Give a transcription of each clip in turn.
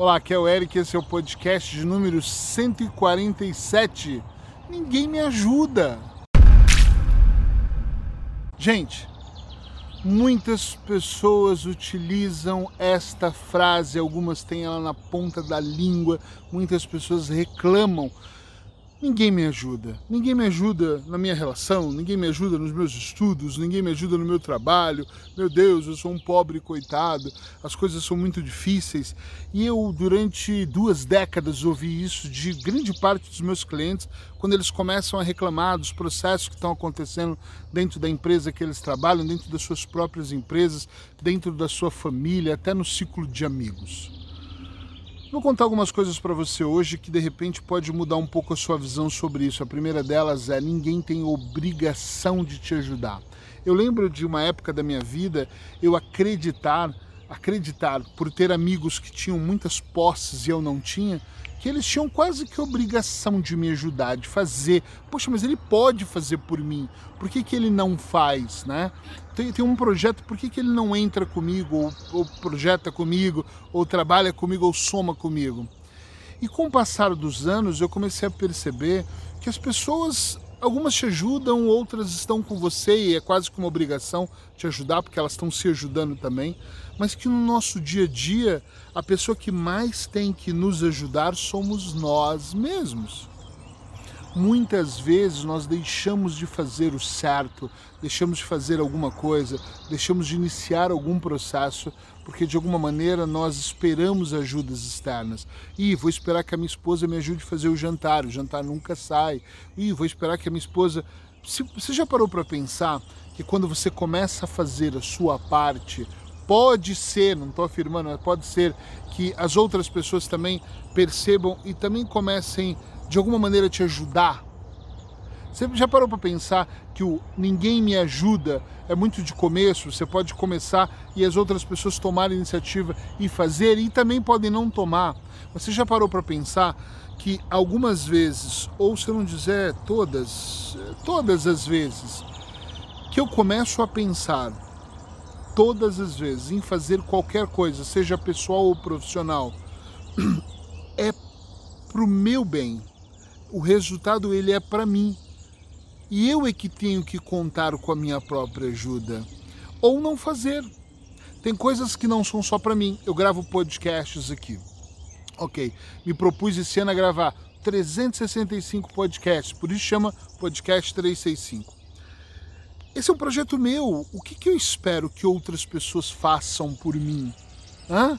Olá, aqui é o Eric, esse é o podcast de número 147. Ninguém me ajuda. Gente, muitas pessoas utilizam esta frase, algumas têm ela na ponta da língua, muitas pessoas reclamam Ninguém me ajuda. Ninguém me ajuda na minha relação, ninguém me ajuda nos meus estudos, ninguém me ajuda no meu trabalho. Meu Deus, eu sou um pobre coitado, as coisas são muito difíceis. E eu, durante duas décadas, ouvi isso de grande parte dos meus clientes quando eles começam a reclamar dos processos que estão acontecendo dentro da empresa que eles trabalham, dentro das suas próprias empresas, dentro da sua família, até no ciclo de amigos. Vou contar algumas coisas para você hoje que de repente pode mudar um pouco a sua visão sobre isso. A primeira delas é: ninguém tem obrigação de te ajudar. Eu lembro de uma época da minha vida eu acreditar, acreditar por ter amigos que tinham muitas posses e eu não tinha, que eles tinham quase que obrigação de me ajudar, de fazer. Poxa, mas ele pode fazer por mim, por que, que ele não faz, né? Tem, tem um projeto, por que, que ele não entra comigo, ou, ou projeta comigo, ou trabalha comigo, ou soma comigo? E com o passar dos anos, eu comecei a perceber que as pessoas Algumas te ajudam, outras estão com você e é quase que uma obrigação te ajudar, porque elas estão se ajudando também. Mas que no nosso dia a dia, a pessoa que mais tem que nos ajudar somos nós mesmos. Muitas vezes nós deixamos de fazer o certo, deixamos de fazer alguma coisa, deixamos de iniciar algum processo, porque de alguma maneira nós esperamos ajudas externas. E vou esperar que a minha esposa me ajude a fazer o jantar, o jantar nunca sai. E vou esperar que a minha esposa. Você já parou para pensar que quando você começa a fazer a sua parte, pode ser, não estou afirmando, mas pode ser que as outras pessoas também percebam e também comecem de alguma maneira te ajudar? Você já parou para pensar que o ninguém me ajuda é muito de começo? Você pode começar e as outras pessoas tomarem iniciativa e fazer e também podem não tomar. Você já parou para pensar que algumas vezes, ou se eu não dizer todas, todas as vezes, que eu começo a pensar todas as vezes em fazer qualquer coisa, seja pessoal ou profissional, é pro meu bem o resultado ele é para mim. E eu é que tenho que contar com a minha própria ajuda. Ou não fazer. Tem coisas que não são só para mim. Eu gravo podcasts aqui. Ok, me propus esse ano a gravar 365 podcasts, por isso chama Podcast 365. Esse é um projeto meu. O que, que eu espero que outras pessoas façam por mim? Hã?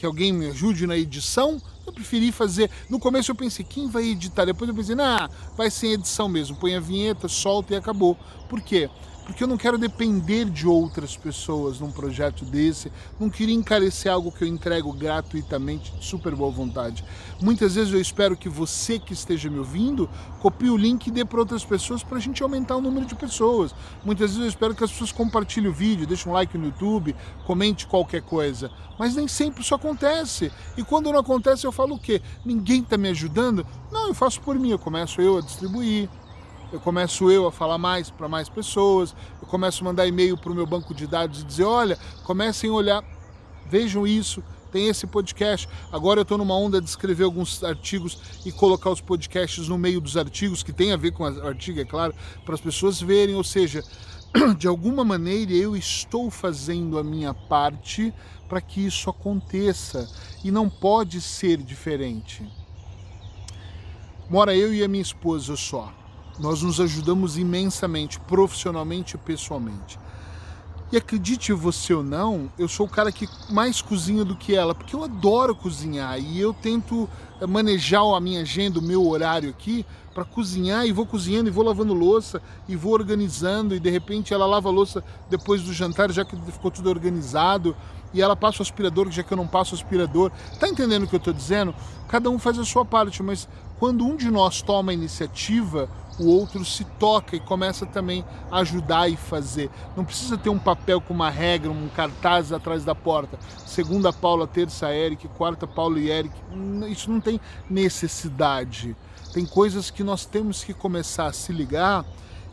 que alguém me ajude na edição, eu preferi fazer. No começo eu pensei, quem vai editar? Depois eu pensei, nah, vai sem edição mesmo, põe a vinheta, solta e acabou. Por quê? Porque eu não quero depender de outras pessoas num projeto desse, não queria encarecer algo que eu entrego gratuitamente, de super boa vontade. Muitas vezes eu espero que você que esteja me ouvindo copie o link e dê para outras pessoas para a gente aumentar o número de pessoas. Muitas vezes eu espero que as pessoas compartilhem o vídeo, deixem um like no YouTube, comente qualquer coisa. Mas nem sempre isso acontece. E quando não acontece, eu falo o quê? Ninguém está me ajudando? Não, eu faço por mim, eu começo eu a distribuir eu começo eu a falar mais para mais pessoas, eu começo a mandar e-mail para o meu banco de dados e dizer, olha, comecem a olhar, vejam isso, tem esse podcast. Agora eu estou numa onda de escrever alguns artigos e colocar os podcasts no meio dos artigos, que tem a ver com o artigo, é claro, para as pessoas verem, ou seja, de alguma maneira eu estou fazendo a minha parte para que isso aconteça e não pode ser diferente. Mora eu e a minha esposa só. Nós nos ajudamos imensamente, profissionalmente e pessoalmente. E acredite você ou não, eu sou o cara que mais cozinha do que ela, porque eu adoro cozinhar e eu tento eh, manejar a minha agenda, o meu horário aqui para cozinhar e vou cozinhando e vou lavando louça e vou organizando e de repente ela lava a louça depois do jantar já que ficou tudo organizado e ela passa o aspirador já que eu não passo o aspirador. Tá entendendo o que eu estou dizendo? Cada um faz a sua parte, mas quando um de nós toma a iniciativa, o outro se toca e começa também a ajudar e fazer. Não precisa ter um papel com uma regra, um cartaz atrás da porta. Segunda Paula, terça Eric, quarta Paulo e Eric. Isso não tem necessidade. Tem coisas que nós temos que começar a se ligar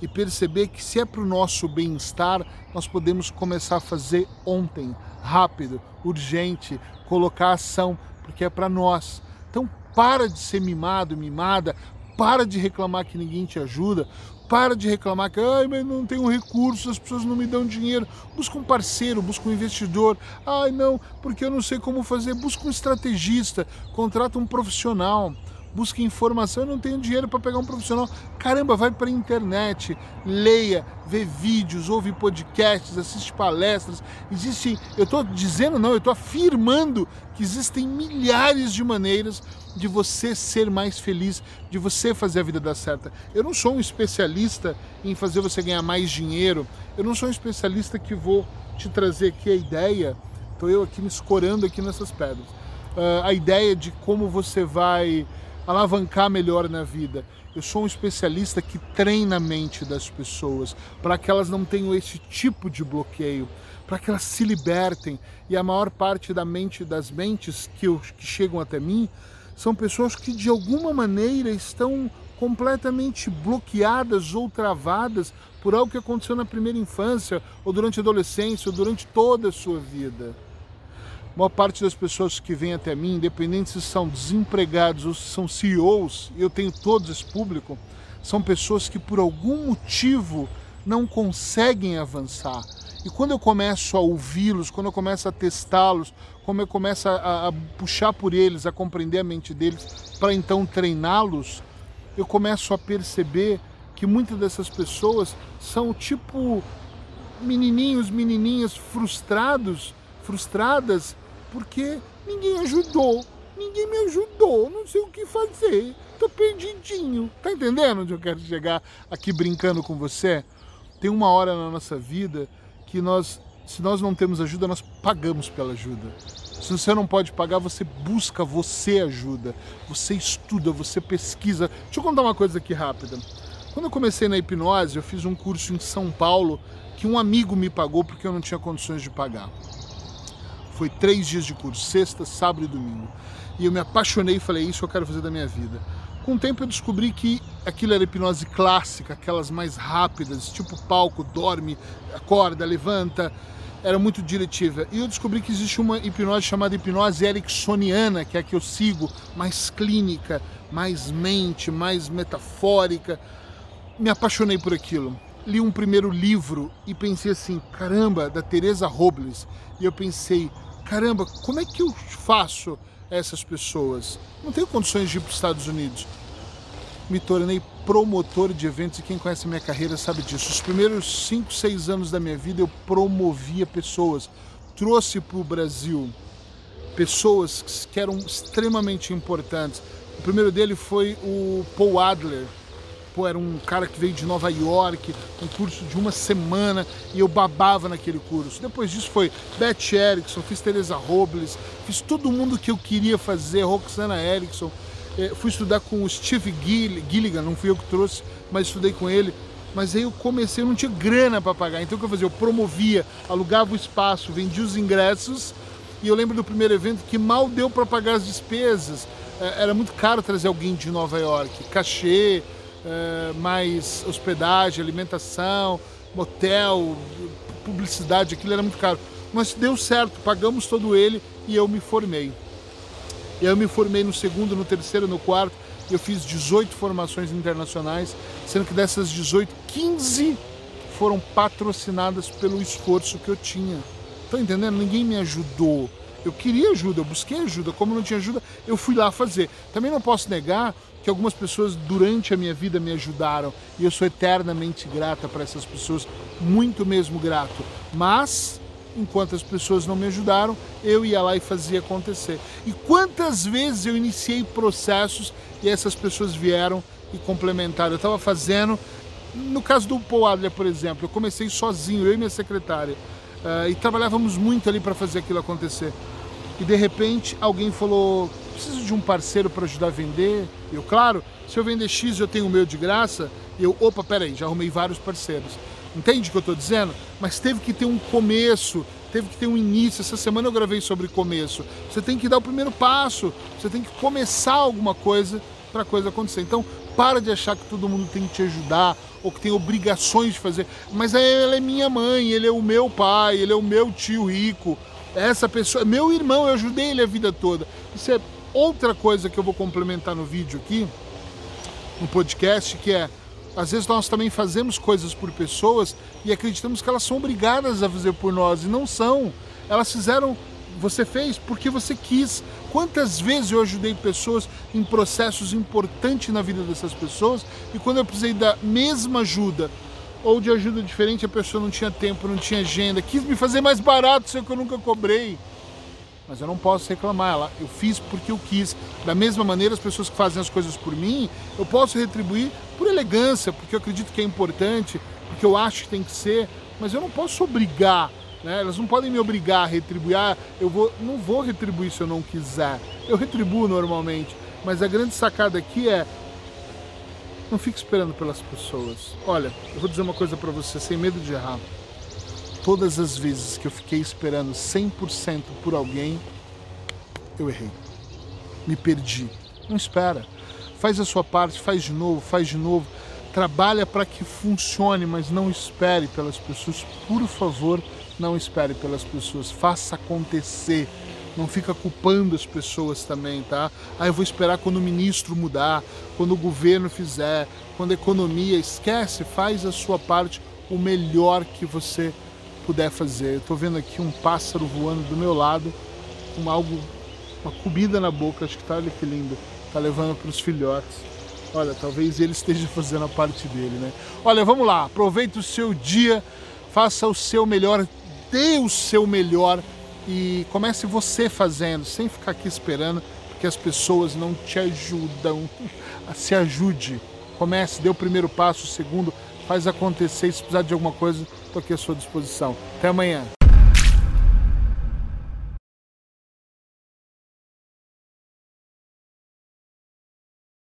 e perceber que se é para o nosso bem-estar, nós podemos começar a fazer ontem, rápido, urgente, colocar ação porque é para nós. Então para de ser mimado, mimada, para de reclamar que ninguém te ajuda, para de reclamar que ai, mas não tenho recursos, as pessoas não me dão dinheiro. Busca um parceiro, busca um investidor. Ai, não, porque eu não sei como fazer. Busca um estrategista, contrata um profissional busque informação, eu não tenho dinheiro para pegar um profissional. Caramba, vai para a internet, leia, vê vídeos, ouve podcasts, assiste palestras. Existe, eu estou dizendo não, eu estou afirmando que existem milhares de maneiras de você ser mais feliz, de você fazer a vida dar certa. Eu não sou um especialista em fazer você ganhar mais dinheiro. Eu não sou um especialista que vou te trazer aqui a ideia. Estou eu aqui me escorando aqui nessas pedras. Uh, a ideia de como você vai alavancar melhor na vida. Eu sou um especialista que treina a mente das pessoas para que elas não tenham esse tipo de bloqueio, para que elas se libertem. E a maior parte da mente das mentes que, eu, que chegam até mim são pessoas que de alguma maneira estão completamente bloqueadas ou travadas por algo que aconteceu na primeira infância, ou durante a adolescência, ou durante toda a sua vida maior parte das pessoas que vêm até mim, independente se são desempregados ou se são CEOs, eu tenho todos esse público, são pessoas que por algum motivo não conseguem avançar. E quando eu começo a ouvi-los, quando eu começo a testá-los, quando eu começo a, a, puxar por eles, a compreender a mente deles, para então treiná-los, eu começo a perceber que muitas dessas pessoas são tipo menininhos, menininhas frustrados, frustradas porque ninguém ajudou, ninguém me ajudou, não sei o que fazer, tô perdidinho. Tá entendendo onde eu quero chegar aqui brincando com você? Tem uma hora na nossa vida que nós, se nós não temos ajuda, nós pagamos pela ajuda. Se você não pode pagar, você busca, você ajuda, você estuda, você pesquisa. Deixa eu contar uma coisa aqui rápida. Quando eu comecei na hipnose, eu fiz um curso em São Paulo que um amigo me pagou porque eu não tinha condições de pagar. Foi três dias de curso, sexta, sábado e domingo. E eu me apaixonei e falei, isso eu quero fazer da minha vida. Com o tempo eu descobri que aquilo era hipnose clássica, aquelas mais rápidas, tipo palco, dorme, acorda, levanta, era muito diretiva. E eu descobri que existe uma hipnose chamada hipnose ericksoniana, que é a que eu sigo, mais clínica, mais mente, mais metafórica. Me apaixonei por aquilo. Li um primeiro livro e pensei assim, caramba, da Teresa Robles. E eu pensei, caramba, como é que eu faço essas pessoas? Não tenho condições de ir para os Estados Unidos. Me tornei promotor de eventos e quem conhece minha carreira sabe disso. Os primeiros 5, 6 anos da minha vida eu promovia pessoas, trouxe para o Brasil pessoas que eram extremamente importantes. O primeiro dele foi o Paul Adler, pô, era um cara que veio de Nova York, um curso de uma semana, e eu babava naquele curso. Depois disso foi Beth Erickson, fiz Teresa Robles, fiz todo mundo que eu queria fazer, Roxana Erickson. É, fui estudar com o Steve Gilligan, não fui eu que trouxe, mas estudei com ele. Mas aí eu comecei, eu não tinha grana para pagar. Então o que eu fazia? Eu promovia, alugava o espaço, vendia os ingressos. E eu lembro do primeiro evento que mal deu para pagar as despesas. É, era muito caro trazer alguém de Nova York. Cachê, é, mais hospedagem, alimentação, motel, publicidade, aquilo era muito caro. Mas deu certo, pagamos todo ele e eu me formei. Eu me formei no segundo, no terceiro, no quarto. Eu fiz 18 formações internacionais, sendo que dessas 18, 15 foram patrocinadas pelo esforço que eu tinha. Estão entendendo? Ninguém me ajudou. Eu queria ajuda, eu busquei ajuda. Como não tinha ajuda, eu fui lá fazer. Também não posso negar que algumas pessoas durante a minha vida me ajudaram e eu sou eternamente grata para essas pessoas, muito mesmo grato. Mas enquanto as pessoas não me ajudaram, eu ia lá e fazia acontecer. E quantas vezes eu iniciei processos e essas pessoas vieram e complementaram. Eu estava fazendo, no caso do Paul Adler, por exemplo, eu comecei sozinho, eu e minha secretária, uh, e trabalhávamos muito ali para fazer aquilo acontecer. E de repente alguém falou: preciso de um parceiro para ajudar a vender. Eu, claro, se eu vender X eu tenho o meu de graça. Eu, opa, peraí, já arrumei vários parceiros. Entende o que eu estou dizendo? Mas teve que ter um começo, teve que ter um início. Essa semana eu gravei sobre começo. Você tem que dar o primeiro passo, você tem que começar alguma coisa para a coisa acontecer. Então, para de achar que todo mundo tem que te ajudar ou que tem obrigações de fazer. Mas ela é minha mãe, ele é o meu pai, ele é o meu tio rico Essa pessoa, meu irmão, eu ajudei ele a vida toda. Isso é outra coisa que eu vou complementar no vídeo aqui, no podcast, que é às vezes nós também fazemos coisas por pessoas e acreditamos que elas são obrigadas a fazer por nós e não são. Elas fizeram, você fez porque você quis. Quantas vezes eu ajudei pessoas em processos importantes na vida dessas pessoas e quando eu precisei da mesma ajuda ou de ajuda diferente, a pessoa não tinha tempo, não tinha agenda, quis me fazer mais barato, sei que eu nunca cobrei mas eu não posso reclamar. Ela, eu fiz porque eu quis. Da mesma maneira, as pessoas que fazem as coisas por mim, eu posso retribuir por elegância, porque eu acredito que é importante, porque eu acho que tem que ser, mas eu não posso obrigar. Né? Elas não podem me obrigar a retribuir. Ah, eu vou, não vou retribuir se eu não quiser. Eu retribuo normalmente, mas a grande sacada aqui é não fique esperando pelas pessoas. Olha, eu vou dizer uma coisa para você, sem medo de errar todas as vezes que eu fiquei esperando 100% por alguém, eu errei. Me perdi. Não espera. Faz a sua parte, faz de novo, faz de novo. Trabalha para que funcione, mas não espere pelas pessoas. Por favor, não espere pelas pessoas. Faça acontecer. Não fica culpando as pessoas também, tá? Ah, eu vou esperar quando o ministro mudar, quando o governo fizer, quando a economia. Esquece, faz a sua parte o melhor que você puder fazer. Eu estou vendo aqui um pássaro voando do meu lado, com algo, uma comida na boca, acho que tá, olha que lindo, tá levando para os filhotes. Olha, talvez ele esteja fazendo a parte dele, né? Olha, vamos lá, aproveite o seu dia, faça o seu melhor, dê o seu melhor e comece você fazendo, sem ficar aqui esperando, porque as pessoas não te ajudam. Se ajude, comece, dê o primeiro passo, o segundo, faz acontecer. Se precisar de alguma coisa, estou aqui à sua disposição. Até amanhã.